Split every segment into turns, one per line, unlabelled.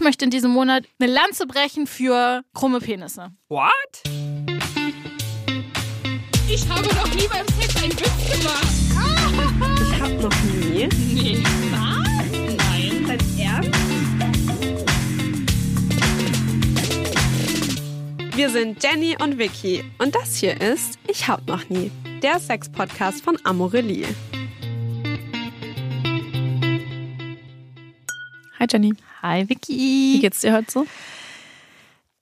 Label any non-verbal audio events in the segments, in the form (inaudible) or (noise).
ich möchte in diesem Monat eine Lanze brechen für krumme Penisse.
What?
Ich habe noch nie beim Sex einen Witz gemacht.
Ich hab noch nie.
Nee. Was? Nein.
Dein Ernst? Wir sind Jenny und Vicky und das hier ist Ich hab noch nie, der Sex-Podcast von Amorelie.
Hi Jenny.
Hi
Wie
Vicky.
geht's dir heute so?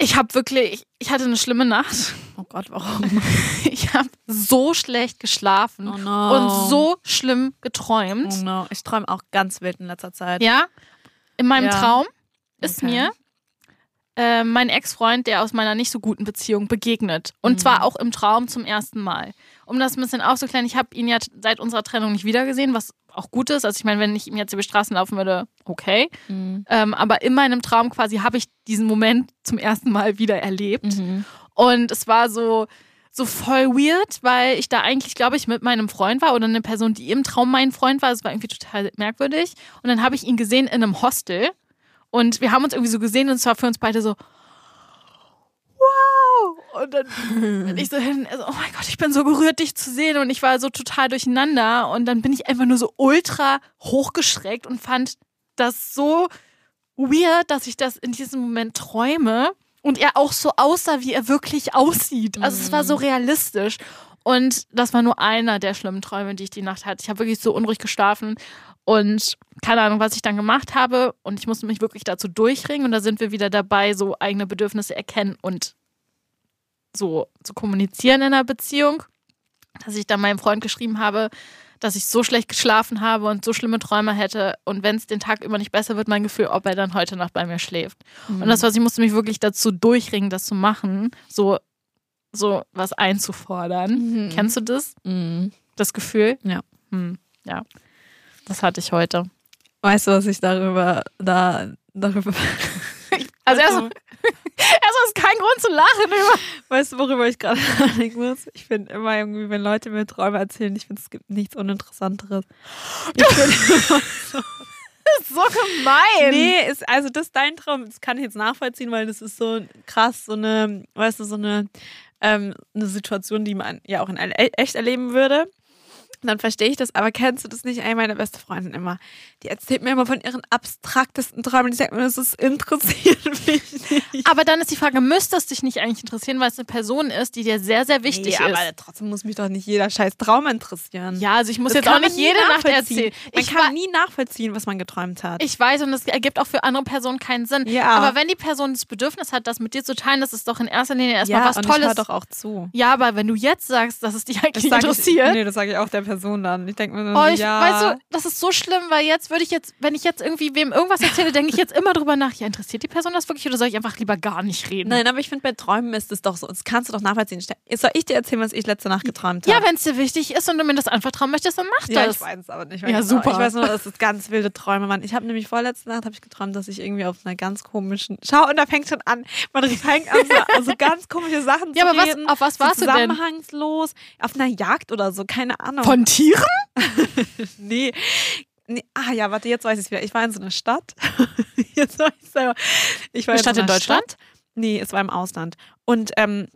Ich habe wirklich, ich hatte eine schlimme Nacht.
Oh Gott, warum? (laughs)
Ich habe so schlecht geschlafen
Oh no.
und so schlimm geträumt.
Oh no. Ich träume auch ganz wild in letzter Zeit.
Ja, in meinem
Ja.
Traum ist
Okay.
mir äh, mein Ex-Freund, der aus meiner nicht so guten Beziehung begegnet. Und
Mhm.
zwar auch im Traum zum ersten Mal. Um das ein bisschen aufzuklären, ich habe ihn ja seit unserer Trennung nicht wiedergesehen, was auch gut ist. Also ich meine, wenn ich ihm jetzt über die Straßen laufen würde, okay.
Mhm.
Ähm, aber in meinem Traum quasi habe ich diesen Moment zum ersten Mal wieder erlebt.
Mhm.
Und es war so, so voll weird, weil ich da eigentlich, glaube ich, mit meinem Freund war oder eine Person, die im Traum mein Freund war. Es war irgendwie total merkwürdig. Und dann habe ich ihn gesehen in einem Hostel. Und wir haben uns irgendwie so gesehen und es war für uns beide so, wow. Und dann bin ich so hin, also, oh mein Gott, ich bin so gerührt, dich zu sehen. Und ich war so total durcheinander. Und dann bin ich einfach nur so ultra hochgeschreckt und fand das so weird, dass ich das in diesem Moment träume und er auch so aussah, wie er wirklich aussieht. Also es war so realistisch. Und das war nur einer der schlimmen Träume, die ich die Nacht hatte. Ich habe wirklich so unruhig geschlafen und keine Ahnung, was ich dann gemacht habe. Und ich musste mich wirklich dazu durchringen. Und da sind wir wieder dabei, so eigene Bedürfnisse erkennen und so zu kommunizieren in einer Beziehung. Dass ich dann meinem Freund geschrieben habe, dass ich so schlecht geschlafen habe und so schlimme Träume hätte. Und wenn es den Tag über nicht besser wird, mein Gefühl, ob er dann heute Nacht bei mir schläft. Und das, was ich musste mich wirklich dazu durchringen, das zu machen, so, so was einzufordern. Kennst du das?
Mhm.
Das Gefühl?
Ja.
Hm, ja. Das hatte ich heute.
Weißt du, was ich darüber, da, darüber, (laughs)
Also erstmal (laughs) erstmal ist kein Grund zu lachen. Über
weißt du, worüber ich gerade (laughs) nachdenken muss? Ich finde immer irgendwie, wenn Leute mir Träume erzählen, ich finde, es gibt nichts Uninteressanteres. Ich
das ist so gemein.
nee, ist, also das ist dein Traum, das kann ich jetzt nachvollziehen, weil das ist so krass, so eine, weißt du, so eine, ähm, eine Situation, die man ja auch in echt erleben würde. Dann verstehe ich das, aber kennst du das nicht? Ey, meine beste Freundin immer, die erzählt mir immer von ihren abstraktesten Träumen. Die sagt mir, das ist interessiert (laughs) mich nicht.
Aber dann ist die Frage, müsste es dich nicht eigentlich interessieren, weil es eine Person ist, die dir sehr, sehr wichtig
nee,
ist?
aber trotzdem muss mich doch nicht jeder scheiß Traum interessieren.
Ja, also ich muss
Das
jetzt auch nicht jede Nacht erzählen.
Man
Ich,
kann nie nachvollziehen, was man geträumt hat.
ich weiß und es ergibt auch für andere Personen keinen Sinn.
Ja.
Aber wenn die Person das Bedürfnis hat, das mit dir zu teilen, das ist doch in erster Linie erstmal
ja,
was
und
Tolles.
höre doch auch zu.
ja, aber wenn du jetzt sagst, dass es dich eigentlich
sag
interessiert.
Ich, nee, das sage ich auch der Person dann. Ich denke mir dann,
Oh,
so,
ich,
ja.
weißt du, das ist so schlimm, weil jetzt würde ich jetzt, wenn ich jetzt irgendwie wem irgendwas erzähle, denke ich jetzt immer drüber nach, ja, interessiert die Person das wirklich oder soll ich einfach lieber gar nicht reden?
Nein, aber ich finde, bei Träumen ist es doch so. Das kannst du doch nachvollziehen. Soll ich dir erzählen, was ich letzte Nacht geträumt habe?
Ja, wenn es dir wichtig ist und du mir das anvertrauen möchtest, dann mach
Ja,
das.
ich weiß es aber nicht.
Ja,
genau.
super.
Ich weiß nur, dass es ganz wilde Träume waren. Ich habe nämlich vorletzte Nacht habe ich geträumt, dass ich irgendwie auf einer ganz komischen. Schau, und da fängt schon an. Man (laughs) fängt an, so, so ganz komische Sachen
Ja,
zu
aber was-
reden.
auf was
so
warst du denn?
Zusammenhangslos. Auf einer Jagd oder so, keine Ahnung.
Von Tieren? (laughs)
Nee. nee. Ah ja, warte, jetzt weiß ich es wieder. Ich war in so einer Stadt. (laughs) jetzt weiß ich selber. Ich war
Eine
in
Stadt
so
in Deutschland?
Stadt. Nee, es war im Ausland. Und ähm,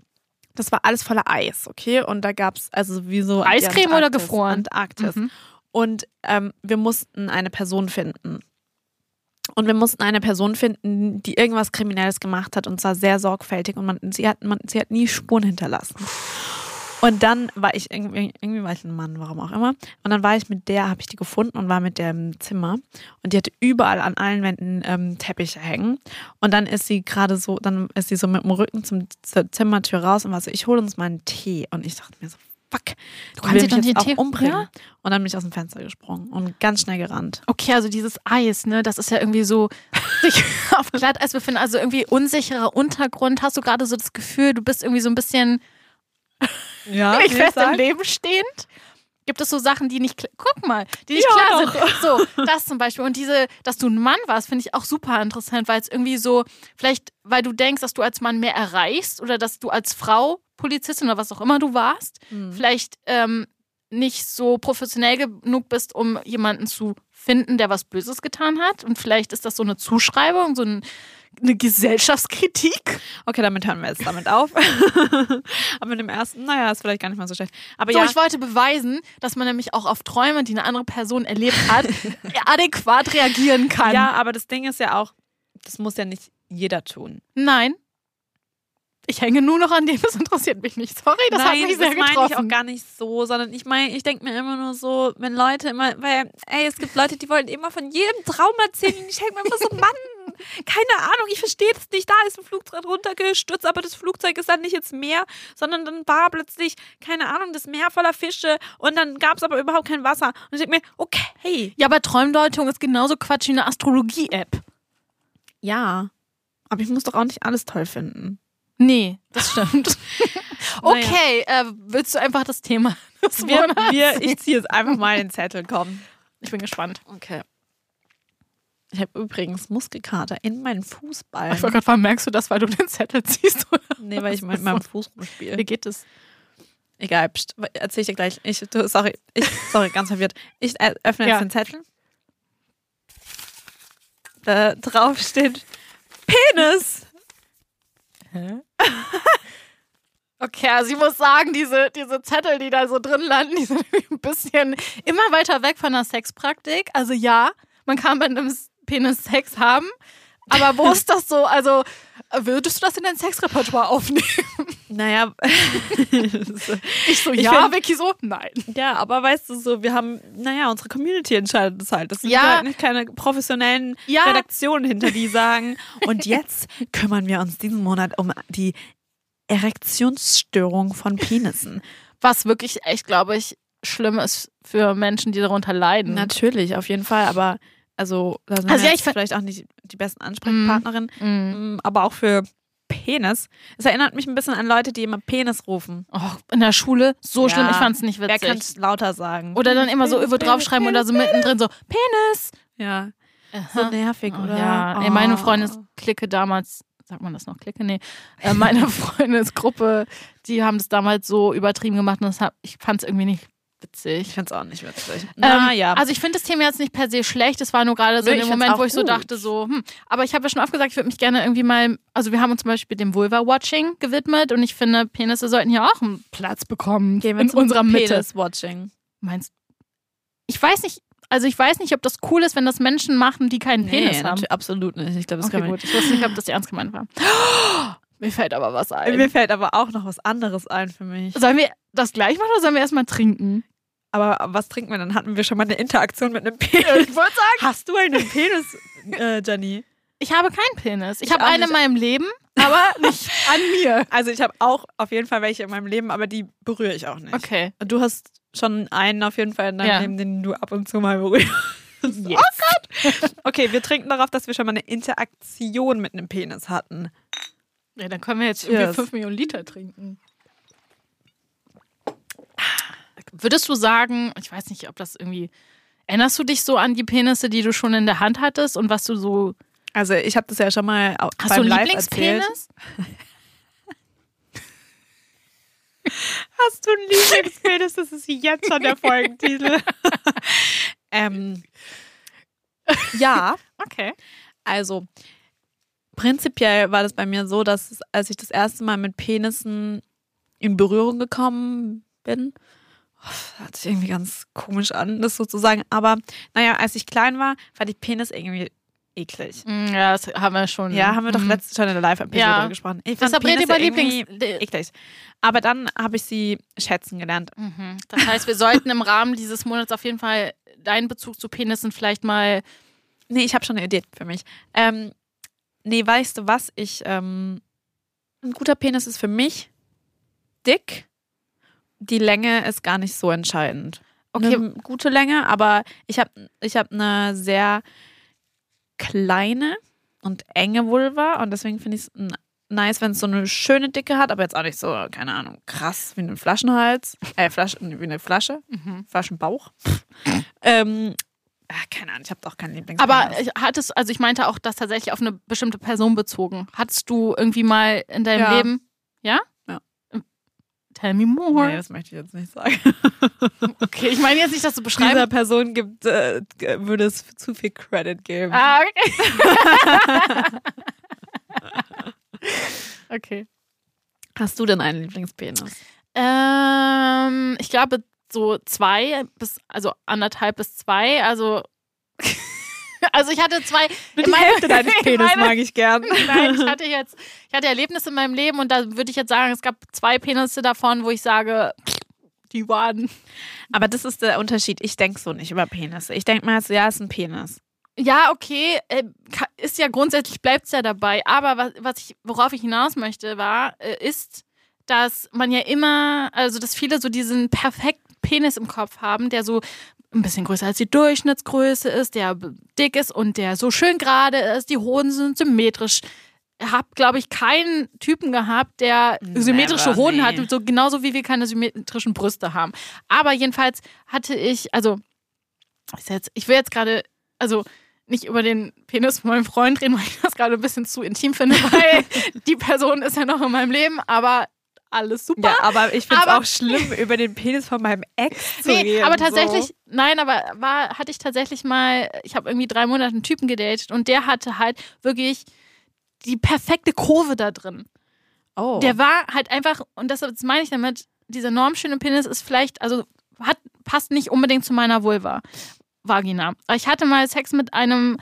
das war alles voller Eis, okay? Und da gab es also wie so.
Eiscreme oder
Antarktis-
gefroren?
Antarktis.
Mhm.
Und ähm, wir mussten eine Person finden. Und wir mussten eine Person finden, die irgendwas Kriminelles gemacht hat und zwar sehr sorgfältig und man, sie, hat, man, sie hat nie Spuren hinterlassen. Und dann war ich irgendwie, irgendwie war ich ein Mann, warum auch immer. Und dann war ich mit der, habe ich die gefunden und war mit der im Zimmer. Und die hatte überall an allen Wänden ähm, Teppiche hängen. Und dann ist sie gerade so, dann ist sie so mit dem Rücken zum, zur Zimmertür raus und war so, ich hole uns mal einen Tee. Und ich dachte mir so, fuck, du
kannst den
auch
Tee-
umbringen.
Ja?
Und dann bin ich aus dem Fenster gesprungen und ganz schnell gerannt.
Okay, also dieses Eis, ne, das ist ja irgendwie so sich (laughs) auf Glatteis befinden, also irgendwie unsicherer Untergrund. Hast du gerade so das Gefühl, du bist irgendwie so ein bisschen
Ja, (laughs)
nicht fest im Leben stehend? Gibt es so Sachen, die nicht, guck mal, die nicht
Ja,
klar
doch.
sind? So, das zum Beispiel. Und diese, dass du ein Mann warst, finde ich auch super interessant, weil es irgendwie so, vielleicht, weil du denkst, dass du als Mann mehr erreichst oder dass du als Frau Polizistin oder was auch immer du warst,
Hm.
vielleicht ähm, nicht so professionell genug bist, um jemanden zu finden, der was Böses getan hat. Und vielleicht ist das so eine Zuschreibung, so ein, eine Gesellschaftskritik.
Okay, damit hören wir jetzt damit auf. (laughs) Aber mit dem ersten, naja, ist vielleicht gar nicht mal so schlecht. Aber
So,
ja,
ich wollte beweisen, dass man nämlich auch auf Träume, die eine andere Person erlebt hat, (laughs) adäquat reagieren kann.
ja, aber das Ding ist ja auch, das muss ja nicht jeder tun.
Nein. Ich hänge nur noch an dem, das interessiert mich nicht. Sorry, das
Nein,
hat mich sehr
das meine
getroffen.
ich auch gar nicht so, sondern ich meine, ich denke mir immer nur so, wenn Leute immer, weil, ey, es gibt Leute, die wollen immer von jedem Traum erzählen ich denke mir immer so, Mann, keine Ahnung, ich verstehe das nicht, da ist ein Flugzeug runtergestürzt, aber das Flugzeug ist dann nicht ins Meer, sondern dann war plötzlich, keine Ahnung, das Meer voller Fische und dann gab es aber überhaupt kein Wasser. Und ich denke mir, okay,
Ja, aber Träumdeutung ist genauso Quatsch wie eine Astrologie-App.
ja, aber ich muss doch auch nicht alles toll finden.
Nee, das (laughs) stimmt. Okay, äh, willst du einfach das Thema (laughs) des
Wir, wir, ich ziehe jetzt einfach mal den Zettel, komm.
ich bin gespannt.
Okay. Ich habe übrigens Muskelkater in meinen Fußballen.
Ich wollte gerade fragen, merkst du das, weil du den Zettel ziehst? Oder?
Nee, weil ich mit meinem Fuß rumspiele.
Wie geht es?
Egal, pst, erzähl ich dir gleich. Ich, du, sorry, ich, sorry, ganz verwirrt. Ich öffne jetzt
Ja.
den Zettel. Da drauf steht Penis.
Okay, also ich muss sagen, diese, diese Zettel, die da so drin landen, die sind (laughs) ein bisschen immer weiter weg von der Sexpraktik. Also ja, man kann mit einem Penis Sex haben, aber wo ist das so? Also würdest du das in dein Sexrepertoire aufnehmen?
Naja, (laughs)
Ich so,
Ich
ja,
find-
Vicky so, nein.
ja, aber weißt du so, wir haben, naja, unsere Community entscheidet das halt. Das sind
Ja.
halt nicht keine professionellen
Ja.
Redaktionen hinter, die sagen, (laughs) und jetzt kümmern wir uns diesen Monat um die Erektionsstörung von Penissen.
Was wirklich echt, glaube ich, schlimm ist für Menschen, die darunter leiden.
Natürlich, auf jeden Fall, aber also, da sind
Also ja, ich
vielleicht auch nicht die besten Ansprechpartnerin,
Mhm.
Mm, aber auch für Penis. Es erinnert mich ein bisschen an Leute, die immer Penis rufen.
Oh, in der Schule, so
Ja.
schlimm, ich fand es nicht
Wer
witzig.
kann es lauter sagen?
Oder dann immer so
Penis, Penis,
draufschreiben
Penis,
oder so mittendrin so, Penis.
Ja, so nervig,
Oh,
oder?
Ja,
oh.
ey, meine Freundesklicke damals, sagt man das noch Clique? Nee. Äh, meine (laughs) Freundesgruppe, die haben das damals so übertrieben gemacht und das hab, ich fand es irgendwie nicht
Ich
witzig.
finde es auch nicht witzig.
Ähm,
Naja.
Also ich finde das Thema jetzt nicht per se schlecht, es war nur gerade so
Nö,
in
ich
dem
find's
Moment, wo ich so
gut.
dachte, so, hm. Aber ich habe ja schon oft gesagt, ich würde mich gerne irgendwie mal, also wir haben uns zum Beispiel dem Vulva-Watching gewidmet und ich finde, Penisse sollten hier auch einen Platz bekommen
Gehen wir
in unserer Mitte.
Penis-Watching.
Meinst Ich weiß nicht, also ich weiß nicht, ob das cool ist, wenn das Menschen machen, die keinen Penis haben.
absolut nicht. Ich glaube, das
Okay,
kann man
gut. Ich wusste nicht, ob das ernst gemeint war. (gasps) Mir fällt aber was ein.
Mir fällt aber auch noch was anderes ein für mich.
Sollen wir das gleich machen oder sollen wir erstmal trinken?
Aber was trinken wir? Dann hatten wir schon mal eine Interaktion mit einem Penis.
Ich wollte sagen.
Hast du einen Penis, äh, Jenny?
Ich habe keinen Penis. Ich,
Ich
habe einen in meinem Leben, aber nicht an mir. (laughs)
Also ich habe auch auf jeden Fall welche in meinem Leben, aber die berühre ich auch nicht.
Okay.
Du hast schon einen auf jeden Fall in deinem
Ja.
Leben, den du ab und zu mal berührst.
Yes. (laughs)
Okay, wir trinken darauf, dass wir schon mal eine Interaktion mit einem Penis hatten.
Ja, dann können wir jetzt irgendwie
Cheers.
5 Millionen Liter trinken. Würdest du sagen, ich weiß nicht, ob das irgendwie. Erinnerst du dich so an die Penisse, die du schon in der Hand hattest und was du so.
Also ich habe das ja schon mal
Hast
beim
du einen
Live.
Lieblingspenis? (laughs)
Hast du einen Lieblingspenis? Das ist jetzt schon der Folgentitel. (laughs) ähm, ja,
Okay.
also prinzipiell war das bei mir so, dass als ich das erste Mal mit Penissen in Berührung gekommen bin, hört sich irgendwie ganz komisch an, das sozusagen. Aber naja, als ich klein war, fand ich Penis irgendwie eklig.
Mm, Ja, das haben wir schon.
Ja, haben wir doch
Mhm.
letztens schon in der Live-Episode
Ja.
gesprochen. Ich fand
Deshalb
Penisse irgendwie
Lieblings.
eklig. Aber dann habe ich sie schätzen gelernt.
Mhm. Das heißt, wir sollten im Rahmen dieses Monats auf jeden Fall deinen Bezug zu Penissen vielleicht mal.
Nee, ich habe schon eine Idee für mich. Ähm, nee, weißt du was? Ich, ähm, ein guter Penis ist für mich dick. Die Länge ist gar nicht so entscheidend.
Okay.
Eine gute Länge, aber ich habe ich hab eine sehr kleine und enge Vulva und deswegen finde ich es nice, wenn es so eine schöne Dicke hat, aber jetzt auch nicht so, keine Ahnung, krass wie ein Flaschenhals, äh, Flasche, wie eine Flasche,
Mhm.
Flaschenbauch. ähm, ah, keine Ahnung, ich habe doch keinen Lieblings.
Aber ich hattest, also ich meinte auch das tatsächlich auf eine bestimmte Person bezogen. Hattest du irgendwie mal in deinem
Ja.
Leben, ja? Tell me more.
Nee, das möchte ich jetzt nicht sagen. (laughs)
Okay, ich meine jetzt nicht, dass du
Dieser
beschreibst.
Person gibt, äh, würde es zu viel Credit geben.
Ah, okay. (laughs) okay.
Hast du denn einen Lieblingspenis?
Ähm, ich glaube so zwei bis, also anderthalb bis zwei. Also, also ich hatte zwei.
Die
in meinem-
Hälfte deines (laughs)
in
Penis
meinem-
mag ich gern. (laughs)
Nein, ich hatte (laughs) jetzt, ich hatte Erlebnisse in meinem Leben und da würde ich jetzt sagen, es gab zwei Penisse davon, wo ich sage, die waren.
Aber das ist der Unterschied. Ich denke so nicht über Penisse. Ich denke mal, so, ja, ist ein Penis.
Ja, okay, äh, ist ja grundsätzlich bleibt es ja dabei. Aber was, was ich, worauf ich hinaus möchte, war, äh, ist, dass man ja immer, also dass viele so diesen perfekten Penis im Kopf haben, der so ein bisschen größer als die Durchschnittsgröße ist, der dick ist und der so schön gerade ist, die Hoden sind symmetrisch. Ich habe, glaube ich, keinen Typen gehabt, der symmetrische
Never,
Hoden
nee.
hat, so genauso wie wir keine symmetrischen Brüste haben. Aber jedenfalls hatte ich, also jetzt, ich will jetzt gerade, also nicht über den Penis von meinem Freund reden, weil ich das gerade ein bisschen zu intim finde, (laughs) weil die Person ist ja noch in meinem Leben, aber alles super.
Ja, aber ich finde es auch schlimm, (laughs) über den Penis von meinem Ex zu
Nee,
reden.
aber tatsächlich,
So.
nein, aber war, hatte ich tatsächlich mal, ich habe irgendwie drei Monate einen Typen gedatet und der hatte halt wirklich die perfekte Kurve da drin.
Oh.
Der war halt einfach, und das, das meine ich damit, dieser normschöne Penis ist vielleicht, also hat, passt nicht unbedingt zu meiner Vulva, Vagina. Ich hatte mal Sex mit einem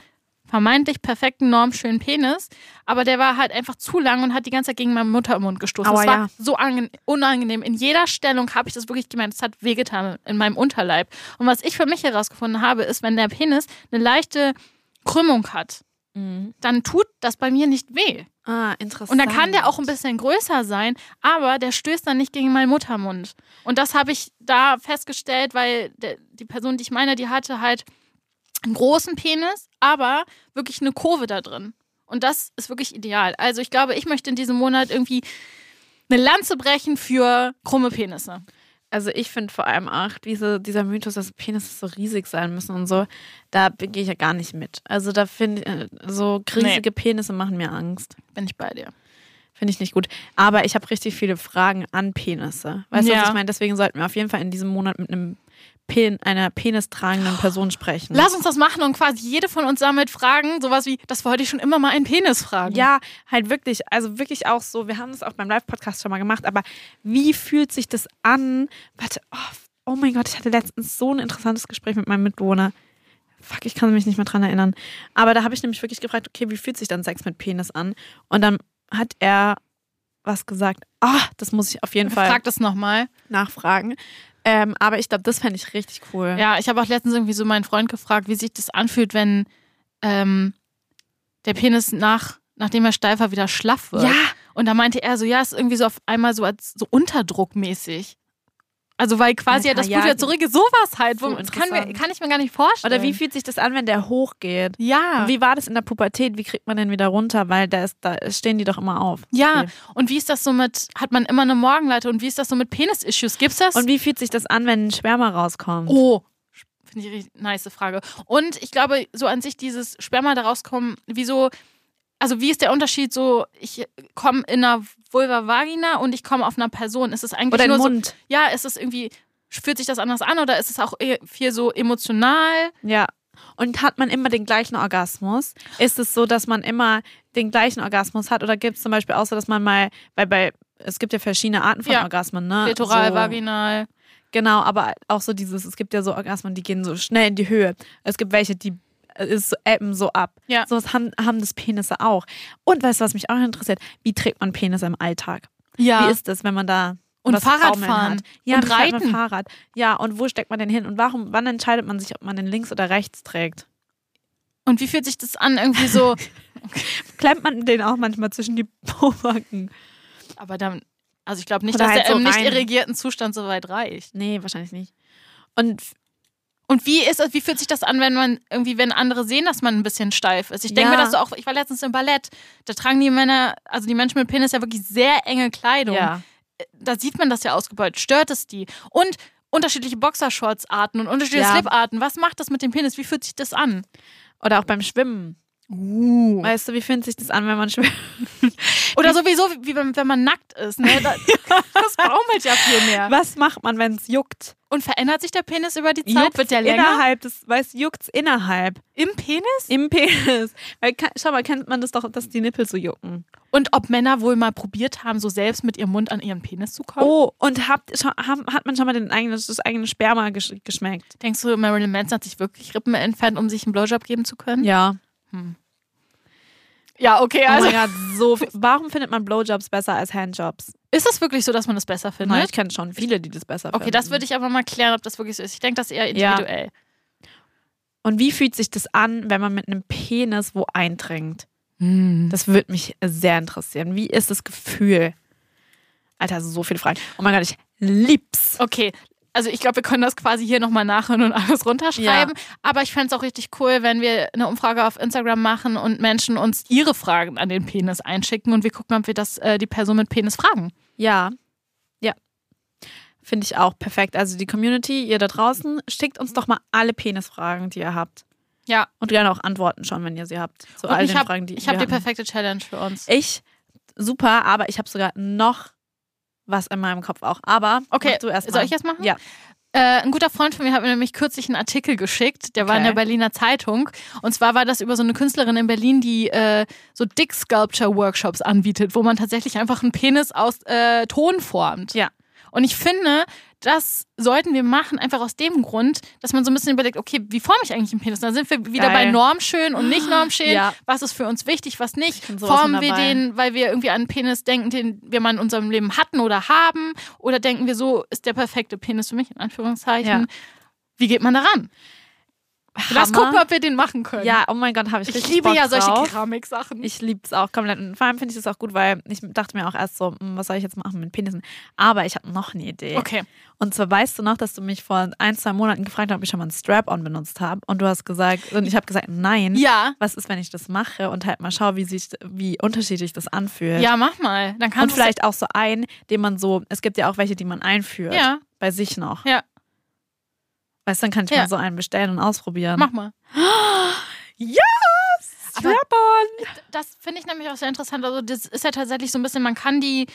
vermeintlich perfekten, normschönen Penis, aber der war halt einfach zu lang und hat die ganze Zeit gegen meinen Muttermund gestoßen.
Aua,
das war
ja.
so ange- unangenehm. In jeder Stellung habe ich das wirklich gemeint. Es hat wehgetan in meinem Unterleib. Und was ich für mich herausgefunden habe, ist, wenn der Penis eine leichte Krümmung hat,
Mhm.
dann tut das bei mir nicht weh.
Ah, interessant.
Und dann kann der auch ein bisschen größer sein, aber der stößt dann nicht gegen meinen Muttermund. Und das habe ich da festgestellt, weil die Person, die ich meine, die hatte halt einen großen Penis, aber wirklich eine Kurve da drin. Und das ist wirklich ideal. Also ich glaube, ich möchte in diesem Monat irgendwie eine Lanze brechen für krumme Penisse.
Also ich finde vor allem auch diese, dieser Mythos, dass Penisse so riesig sein müssen und so, da gehe ich ja gar nicht mit. Also da finde ich, so riesige Penisse machen mir Angst.
Bin ich bei dir.
Finde ich nicht gut. Aber ich habe richtig viele Fragen an Penisse. Weißt du,
Ja.
was ich meine? Deswegen sollten wir auf jeden Fall in diesem Monat mit einem Pen, einer penistragenden Person sprechen.
Lass uns das machen und quasi jede von uns sammelt Fragen, sowas wie, das wollte ich schon immer mal einen Penis fragen.
Ja, halt wirklich, also wirklich auch so, wir haben das auch beim Live-Podcast schon mal gemacht, aber wie fühlt sich das an? Warte, oh, oh mein Gott, ich hatte letztens so ein interessantes Gespräch mit meinem Mitbewohner. Fuck, ich kann mich nicht mehr dran erinnern. Aber da habe ich nämlich wirklich gefragt, okay, wie fühlt sich dann Sex mit Penis an? Und dann hat er was gesagt. Ah, das muss ich auf jeden Fall
Frag das nochmal.
nachfragen. Ähm, aber ich glaube, das fände ich richtig cool.
Ja, ich habe auch letztens irgendwie so meinen Freund gefragt, wie sich das anfühlt, wenn ähm, der Penis nach, nachdem er steif war, wieder schlaff wird.
Ja.
Und da meinte er so, ja, ist irgendwie so auf einmal so als so unterdruckmäßig. Also weil quasi ja das
ja,
Blut wieder zurück ist. Sowas halt.
so
wo, das kann, mir, kann ich mir gar nicht vorstellen.
Oder wie fühlt sich das an, wenn der hochgeht?
Ja.
Und wie war das in der Pubertät? Wie kriegt man den wieder runter? Weil da, ist, da stehen die doch immer auf.
ja.
Okay.
Und wie ist das so mit, hat man immer eine Morgenleite und wie ist das so mit Penis-Issues? Gibt's das?
Und wie fühlt sich das an, wenn ein Sperma rauskommt?
Oh, finde ich richtig nice Frage. Und ich glaube, so an sich dieses Sperma da rauskommen, wieso, also wie ist der Unterschied so, ich komme in einer Vulva Vagina und ich komme auf einer Person. Ist es eigentlich
Oder
nur
Mund.
so, ja, ist es irgendwie, fühlt sich das anders an oder ist es auch viel so emotional?
Ja. Und hat man immer den gleichen Orgasmus? Ist es so, dass man immer den gleichen Orgasmus hat? Oder gibt es zum Beispiel auch so, dass man mal, weil bei, es gibt ja verschiedene Arten von
Ja.
Orgasmen, ne?
Klitoral,
so,
vaginal.
Genau, aber auch so dieses, es gibt ja so Orgasmen, die gehen so schnell in die Höhe. Es gibt welche, die ist so, ebben so ab.
Ja.
So was haben, haben das Penisse auch. Und weißt du, was mich auch interessiert? Wie trägt man Penisse im Alltag?
Ja.
Wie ist das, wenn man da
Und Fahrradfahren.
Hat? Ja,
Und Reiten.
Fahrrad. Ja, und wo steckt man denn hin? Und warum, wann entscheidet man sich, ob man den links oder rechts trägt?
Und wie fühlt sich das an, irgendwie so, (laughs)
Klemmt man den auch manchmal zwischen die Pobacken?
aber dann, also ich glaube nicht,
Oder
dass
halt
der
so
im nicht irrigierten Zustand so weit reicht.
Nee, wahrscheinlich nicht. Und
Und wie ist wie fühlt sich das an, wenn man irgendwie, wenn andere sehen, dass man ein bisschen steif ist? Ich denke
Ja.
mir das so auch, ich war letztens im Ballett, da tragen die Männer, also die Menschen mit Penis ja wirklich sehr enge Kleidung.
ja.
Da sieht man das ja ausgebeut. Stört es die? Und unterschiedliche Boxershorts-Arten und unterschiedliche
Ja.
Slip-Arten. Was macht das mit dem Penis? Wie fühlt sich das an?
Oder auch beim Schwimmen.
Uh.
Weißt du, wie fühlt sich das an, wenn man schwimmt? (laughs)
Oder sowieso, wie wenn, wenn man nackt ist. Ne? Da, das baumelt ja viel mehr.
Was macht man, wenn es juckt?
Und verändert sich der Penis über die Zeit?
Juckt's
Wird der länger?
Innerhalb des, weißt du, juckt's innerhalb.
Im Penis?
Im Penis. Weil, schau mal, kennt man das doch, dass die Nippel so jucken.
Und ob Männer wohl mal probiert haben, so selbst mit ihrem Mund an ihren Penis zu kommen?
Oh, und habt, hat man schon mal den eigenen, das eigene Sperma gesch geschmeckt?
Denkst du, Marilyn Manson hat sich wirklich Rippen entfernt, um sich einen Blowjob geben zu können?
Ja.
Ja, okay,
Oh
also
mein Gott, so viel. Warum findet man Blowjobs besser als Handjobs?
ist es wirklich so, dass man das besser findet?
Nein, ich kenne schon viele, die das besser finden.
okay, das würde ich aber mal klären, ob das wirklich so ist. Ich denke, das ist eher individuell.
Und wie fühlt sich das an, wenn man mit einem Penis wo eindringt?
Hm.
Das würde mich sehr interessieren. Wie ist das Gefühl? Alter, so viele Fragen. Oh mein Gott, ich lieb's.
Okay, also ich glaube, wir können das quasi hier nochmal nachhören und alles runterschreiben. Aber ich fände es auch richtig cool, wenn wir eine Umfrage auf Instagram machen und Menschen uns ihre Fragen an den Penis einschicken und wir gucken, ob wir das äh, die Person mit Penis fragen.
Ja. Ja. Finde ich auch perfekt. Also die Community, ihr da draußen, schickt uns doch mal alle Penisfragen, die ihr habt.
Ja.
Und gerne auch Antworten schon, wenn ihr sie habt. Zu
Und
all
ich
den
habe
Fragen, die
ich
wir
hab die perfekte Challenge für uns.
Ich, super, aber ich habe sogar noch was in meinem Kopf auch. Aber
Okay,
du erst mal.
soll ich jetzt machen?
Ja.
Äh, ein guter Freund von mir hat mir nämlich kürzlich einen Artikel geschickt, der war in der Berliner Zeitung. Und zwar war das über so eine Künstlerin in Berlin, die äh, so Dick Sculpture Workshops anbietet, wo man tatsächlich einfach einen Penis aus äh, Ton formt.
Ja.
Und ich finde, das sollten wir machen, einfach aus dem Grund, dass man so ein bisschen überlegt, okay, wie forme ich eigentlich einen Penis? Da sind wir wieder
Geil.
bei normschön und nicht normschön.
Ja.
Was ist für uns wichtig, was nicht? Formen wir den, weil wir irgendwie an einen Penis denken, den wir mal in unserem Leben hatten oder haben? Oder denken wir, so ist der perfekte Penis für mich, in Anführungszeichen?
Ja.
Wie geht man daran? Lass gucken, ob wir den machen können.
Ja, oh mein Gott, habe ich,
ich
richtig
liebe
Bock
ja solche
drauf.
Keramiksachen.
Ich liebe es auch komplett. Und vor allem finde ich das auch gut, weil ich dachte mir auch erst so, hm, was soll ich jetzt machen mit Penissen? Aber ich habe noch eine Idee.
Okay.
Und zwar weißt du noch, dass du mich vor ein, zwei Monaten gefragt hast, ob ich schon mal einen Strap-on benutzt habe. Und du hast gesagt, und ich habe gesagt, nein.
Ja.
Was ist, wenn ich das mache und halt mal schaue, wie, sich, wie unterschiedlich das anfühlt?
Ja, mach mal. Dann
Und
kannst du
vielleicht auch so einen, den man so, es gibt ja auch welche, die man einführt.
Ja.
Bei sich noch.
Ja.
Weißt du, dann kann ich
Ja.
mal so einen bestellen und ausprobieren.
Mach mal. (gasps)
Yes!
Aber-
Strap-on!
Das finde ich nämlich auch sehr interessant. Also, das ist ja tatsächlich so ein bisschen, man kann die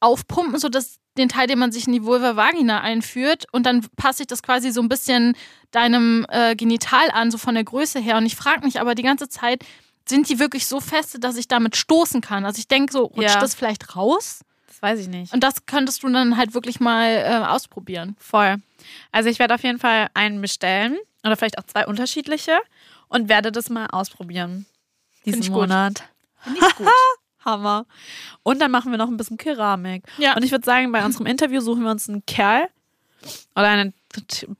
aufpumpen, so dass den Teil, den man sich in die Vulva Vagina einführt und dann passt sich das quasi so ein bisschen deinem äh, Genital an, so von der Größe her. Und ich frage mich aber die ganze Zeit, sind die wirklich so feste, dass ich damit stoßen kann? Also ich denke so, rutscht
Ja.
das vielleicht raus?
Das weiß ich nicht.
Und das könntest du dann halt wirklich mal äh, ausprobieren.
Voll. Also ich werde auf jeden Fall einen bestellen oder vielleicht auch zwei unterschiedliche und werde das mal ausprobieren. Diesen
gut.
Monat.
Finde ich gut. (laughs)
Hammer. Und dann machen wir noch ein bisschen Keramik.
Ja.
Und ich würde sagen, bei unserem Interview suchen wir uns einen Kerl oder eine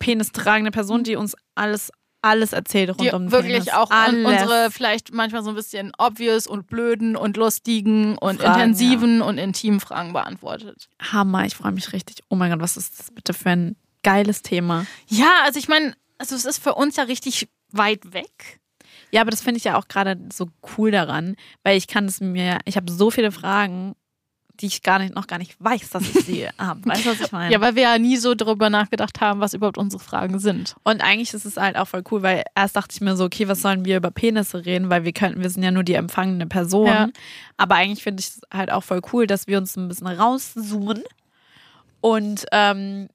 penistragende Person, die uns alles, alles erzählt rund
die
um
wirklich
Penis.
auch
alles.
unsere vielleicht manchmal so ein bisschen obvious und blöden und lustigen und
Fragen,
intensiven und intimen Fragen beantwortet.
Hammer. Ich freue mich richtig. Oh mein Gott, was ist das bitte für ein geiles Thema?
Ja, also ich meine, also es ist für uns ja richtig weit weg.
Ja, aber das finde ich ja auch gerade so cool daran, weil ich kann es mir, ich habe so viele Fragen, die ich gar nicht, noch gar nicht weiß, dass ich sie (laughs) habe. Weißt du, was ich meine?
Ja, weil wir ja nie so darüber nachgedacht haben, was überhaupt unsere Fragen sind.
Und eigentlich ist es halt auch voll cool, weil erst dachte ich mir so, okay, was sollen wir über Penisse reden, weil wir könnten, wir sind ja nur die empfangene Person.
Ja.
Aber eigentlich finde ich es halt auch voll cool, dass wir uns ein bisschen rauszoomen und ähm,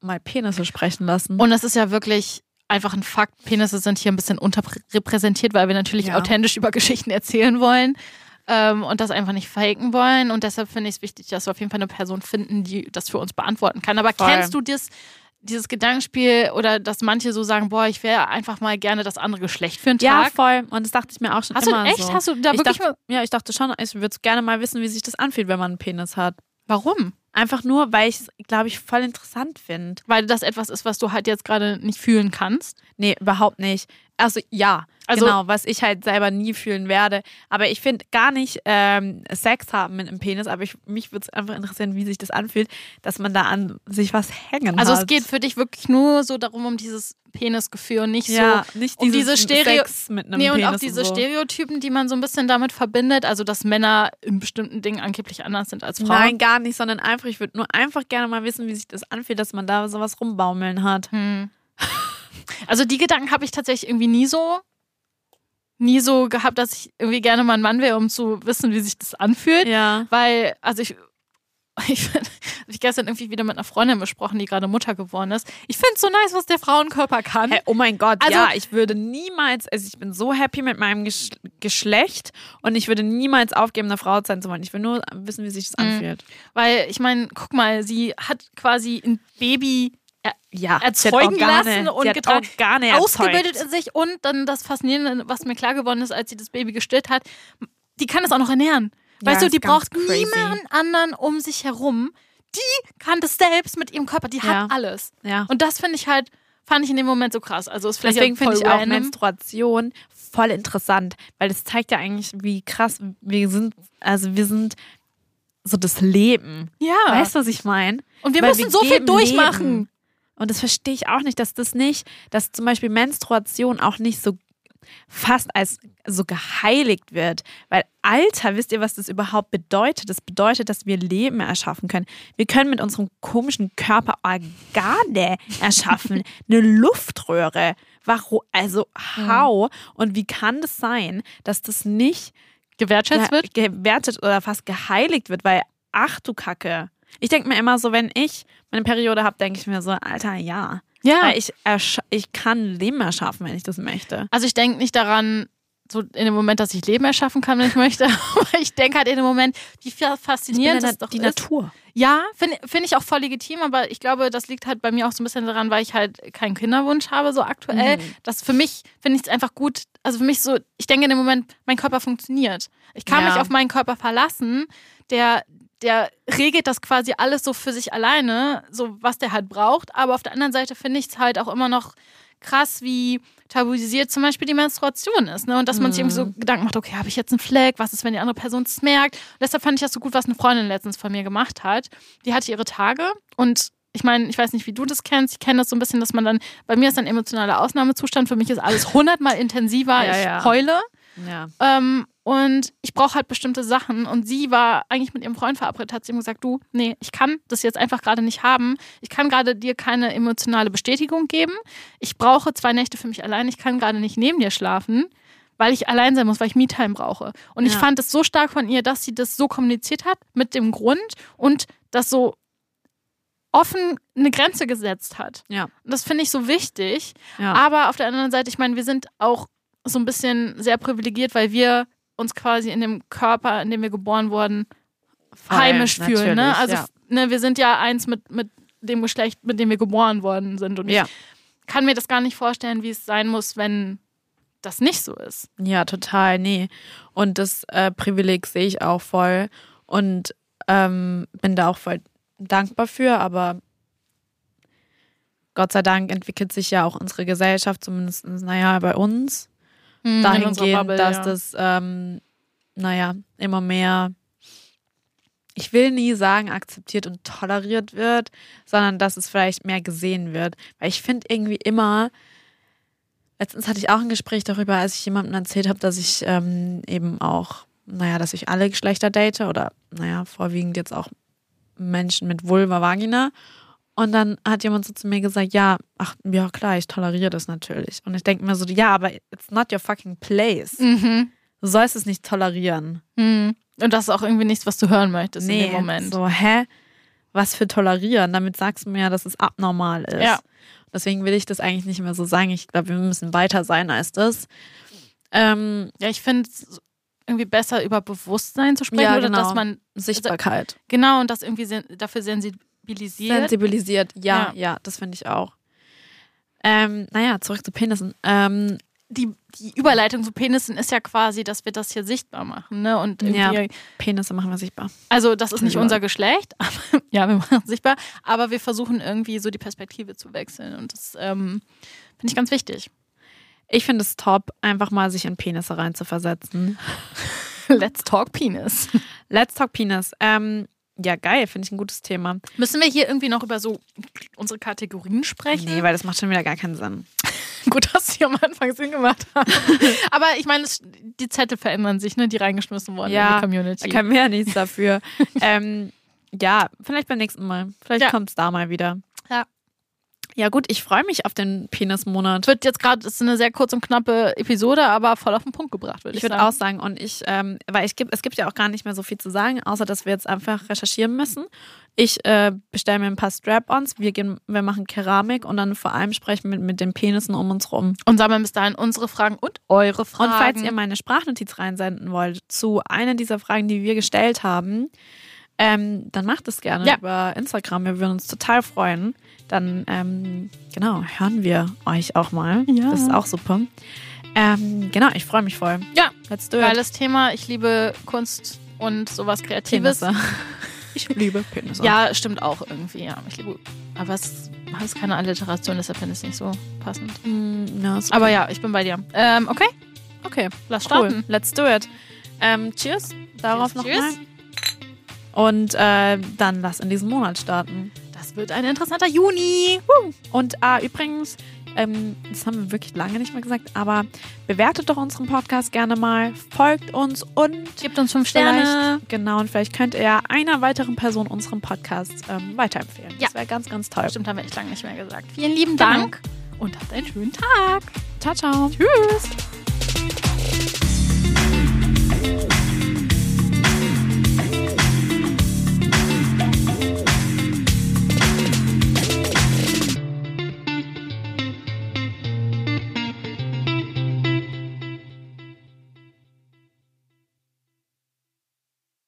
mal Penisse sprechen lassen.
Und das ist ja wirklich einfach ein Fakt. Penisse sind hier ein bisschen unterrepräsentiert, weil wir natürlich
Ja.
authentisch über Geschichten erzählen wollen. Ähm, und das einfach nicht faken wollen. Und deshalb finde ich es wichtig, dass wir auf jeden Fall eine Person finden, die das für uns beantworten kann. Aber
Voll.
kennst du das, dieses Gedankenspiel oder dass manche so sagen, boah, ich wäre einfach mal gerne das andere Geschlecht für einen
ja,
Tag?
voll. Und das dachte ich mir auch schon
Hast du
immer
echt?
so.
Hast du da
ich
wirklich
dachte, ja, ich dachte schon, ich würde gerne mal wissen, wie sich das anfühlt, wenn man einen Penis hat.
Warum?
Einfach nur, weil ich es, glaube ich, voll interessant finde.
Weil das etwas ist, was du halt jetzt gerade nicht fühlen kannst.
Nee, überhaupt nicht. Also ja,
Also-
genau, was ich halt selber nie fühlen werde. Aber ich finde gar nicht ähm, Sex haben mit einem Penis, aber ich, mich würde es einfach interessieren, wie sich das anfühlt, dass man da an sich was hängen
Also
hat.
es geht für dich wirklich nur so darum, um dieses Penisgefühl und nicht
ja,
so
nicht
um diese Stereo-
Sex mit einem
Nee, und
Penis
auch diese
so.
Stereotypen, die man so ein bisschen damit verbindet, also dass Männer in bestimmten Dingen angeblich anders sind als Frauen.
Nein, gar nicht, sondern einfach, ich würde nur einfach gerne mal wissen, wie sich das anfühlt, dass man da sowas rumbaumeln hat.
Hm. (laughs) Also die Gedanken habe ich tatsächlich irgendwie nie so, nie so gehabt, dass ich irgendwie gerne mal ein Mann wäre, um zu wissen, wie sich das anfühlt.
Ja.
Weil, also ich, (laughs) ich habe ich gestern irgendwie wieder mit einer Freundin besprochen, die gerade Mutter geworden ist. Ich finde es so nice, was der Frauenkörper kann.
Hey, oh mein Gott,
Also-
ja, ich würde niemals, also ich bin so happy mit meinem Gesch Geschlecht und ich würde niemals aufgeben, eine Frau sein zu wollen. Ich will nur wissen, wie sich das
Mhm.
anfühlt.
Weil, ich meine, guck mal, sie hat quasi ein Baby
Ja,
erzeugen lassen und getragen,
Organe
ausgebildet in sich und dann das Faszinierende, was mir klar geworden ist, als sie das Baby gestillt hat, die kann es auch noch ernähren.
Ja,
weißt du, die braucht
crazy.
niemanden anderen um sich herum. Die kann das selbst mit ihrem Körper, die
Ja.
hat alles.
Ja.
Und das finde ich halt, fand ich in dem Moment so krass. Also ist vielleicht
Deswegen finde ich auch. Menstruation voll interessant, weil das zeigt ja eigentlich, wie krass wir sind. Also wir sind so das Leben.
Ja.
Weißt du, was ich meine?
und wir
Weil
müssen so viel durchmachen.
Leben. Und das verstehe ich auch nicht, dass das nicht, dass zum Beispiel Menstruation auch nicht so fast als so geheiligt wird. Weil Alter, wisst ihr, was das überhaupt bedeutet? Das bedeutet, dass wir Leben erschaffen können. Wir können mit unserem komischen Körper Organe (laughs) erschaffen. Eine Luftröhre. Warum? Also, how? Und wie kann das sein, dass das nicht
Gewertschätzt wird.
ge gewertet oder fast geheiligt wird, weil ach du Kacke. Ich denke mir immer so, wenn ich meine Periode habe, denke ich mir so, Alter, ja.
Ja.
Weil ich, ich kann Leben erschaffen, wenn ich das möchte.
Also ich denke nicht daran, so in dem Moment, dass ich Leben erschaffen kann, wenn ich möchte. (laughs) Aber ich denke halt in dem Moment, wie fa- faszinierend das doch
die
ist.
Natur.
Ja, finde find ich auch voll legitim, aber ich glaube, das liegt halt bei mir auch so ein bisschen daran, weil ich halt keinen Kinderwunsch habe, so aktuell.
Mhm.
Das für mich finde ich es einfach gut. Also für mich so, ich denke in dem Moment, mein Körper funktioniert. Ich kann
Ja.
mich auf meinen Körper verlassen, der, der regelt das quasi alles so für sich alleine, so was der halt braucht. Aber auf der anderen Seite finde ich es halt auch immer noch krass, wie tabuisiert zum Beispiel die Menstruation ist. Ne? Und dass man sich irgendwie so
Mhm.
Gedanken macht, okay, habe ich jetzt einen Fleck? Was ist, wenn die andere Person es merkt? Und deshalb fand ich das so gut, was eine Freundin letztens von mir gemacht hat. Die hatte ihre Tage und ich meine, ich weiß nicht, wie du das kennst. Ich kenne das so ein bisschen, dass man dann, bei mir ist ein emotionaler Ausnahmezustand. Für mich ist alles hundertmal intensiver.
Ja,
ich
ja.
heule.
Ja.
Ähm, und ich brauche halt bestimmte Sachen. Und sie war eigentlich mit ihrem Freund verabredet, hat sie ihm gesagt, du, nee, ich kann das jetzt einfach gerade nicht haben. Ich kann gerade dir keine emotionale Bestätigung geben. Ich brauche zwei Nächte für mich allein. Ich kann gerade nicht neben dir schlafen, weil ich allein sein muss, weil ich Me-Time brauche. Und ich
Ja.
fand es so stark von ihr, dass sie das so kommuniziert hat mit dem Grund und das so offen eine Grenze gesetzt hat.
Ja.
Und das finde ich so wichtig.
Ja.
Aber auf der anderen Seite, ich meine, wir sind auch so ein bisschen sehr privilegiert, weil wir uns quasi in dem Körper, in dem wir geboren wurden, heimisch fühlen. Ne? Also
ja.
ne, wir sind ja eins mit, mit dem Geschlecht, mit dem wir geboren worden sind. Und
Ja.
ich kann mir das gar nicht vorstellen, wie es sein muss, wenn das nicht so ist.
Ja, total, nee. Und das äh, Privileg sehe ich auch voll und ähm, bin da auch voll dankbar für, aber Gott sei Dank entwickelt sich ja auch unsere Gesellschaft, zumindest, naja, bei uns,
Hm,
dahingehend,
Bubble,
dass
ja.
das, ähm, naja, immer mehr, ich will nie sagen, akzeptiert und toleriert wird, sondern dass es vielleicht mehr gesehen wird. Weil ich finde irgendwie immer, letztens hatte ich auch ein Gespräch darüber, als ich jemandem erzählt habe, dass ich ähm, eben auch, naja, dass ich alle Geschlechter date oder, naja, vorwiegend jetzt auch Menschen mit Vulva, Vagina. Und dann hat jemand so zu mir gesagt, ja, ach, ja klar, ich toleriere das natürlich. Und ich denke mir so, ja, aber it's not your fucking place.
Mhm.
Du sollst es nicht tolerieren.
Mhm. Und das ist auch irgendwie nichts, was du hören möchtest
nee,
in dem Moment.
so, hä? Was für tolerieren? Damit sagst du mir ja, dass es abnormal ist.
Ja.
Deswegen will ich das eigentlich nicht mehr so sagen. Ich glaube, wir müssen weiter sein als das. Ähm,
Ja, ich finde es irgendwie besser, über Bewusstsein zu sprechen
Ja,
oder
genau.
dass man
Sichtbarkeit.
genau und das irgendwie sen dafür sensibilisiert.
Sensibilisiert, ja,
Ja.
ja, das finde ich auch. Ähm, naja, zurück zu Penissen. Ähm,
die, die Überleitung zu Penissen ist ja quasi, dass wir das hier sichtbar machen, ne? Und
Ja. Penisse machen wir sichtbar.
also das ist nicht
Überall.
unser Geschlecht, (laughs) aber ja, wir machen es sichtbar, aber wir versuchen irgendwie so die Perspektive zu wechseln und das ähm, finde ich ganz wichtig.
Ich finde es top, einfach mal sich in Penisse reinzuversetzen. (laughs)
Let's talk Penis.
Let's talk Penis. Ähm, ja, geil, finde ich ein gutes Thema.
Müssen wir hier irgendwie noch über so unsere Kategorien sprechen?
Nee, weil das macht schon wieder gar keinen Sinn. (laughs)
Gut, dass sie am Anfang Sinn gemacht haben. (laughs) aber ich meine, die Zettel verändern sich, ne, die reingeschmissen wurden
Ja,
in die Community.
Da können wir ja nichts dafür. (laughs) ähm, ja, vielleicht beim nächsten Mal. Vielleicht
Ja.
kommt es da mal wieder.
Ja.
Ja gut, ich freue mich auf den Penismonat.
Wird jetzt gerade, ist eine sehr kurz und knappe Episode, aber voll auf den Punkt gebracht, würde ich,
Ich würde auch sagen, und ich, ähm, weil ich es gibt ja auch gar nicht mehr so viel zu sagen, außer dass wir jetzt einfach recherchieren müssen. Ich äh, bestelle mir ein paar Strap-ons, wir gehen, wir machen Keramik und dann vor allem sprechen wir mit, mit den Penissen um uns rum.
Und sammeln bis dahin unsere Fragen und eure Fragen.
Und falls ihr meine Sprachnotiz reinsenden wollt zu einer dieser Fragen, die wir gestellt haben, ähm, dann macht es gerne
Ja.
über Instagram. Wir würden uns total freuen. Dann, ähm, genau, hören wir euch auch mal.
Ja.
Das ist auch super. Ähm, genau, ich freue mich voll.
Ja,
Let's do it.
geiles Thema. Ich liebe Kunst und sowas Kreatives.
Penisse. (laughs) Ich liebe Penisse.
Ja, stimmt auch irgendwie, ja. Ich liebe, aber es ist keine Alliteration, deshalb finde ich es nicht so passend.
Mm, no, ist
Aber ja, ich bin bei dir. Ähm, okay,
okay.
lass
Cool.
starten.
Let's do it. Ähm, cheers. Darauf nochmal. Und äh, dann lass in diesen Monat starten.
Das wird ein interessanter Juni.
Und äh, übrigens, ähm, das haben wir wirklich lange nicht mehr gesagt, aber bewertet doch unseren Podcast gerne mal, folgt uns und
Gebt uns fünf Sterne.
genau, und vielleicht könnt ihr einer weiteren Person unseren Podcast ähm, weiterempfehlen.
Ja.
Das wäre ganz, ganz toll.
Stimmt, haben wir echt lange nicht mehr gesagt. Vielen lieben
Genau.
Dank und habt einen schönen Tag.
Ciao, ciao.
Tschüss.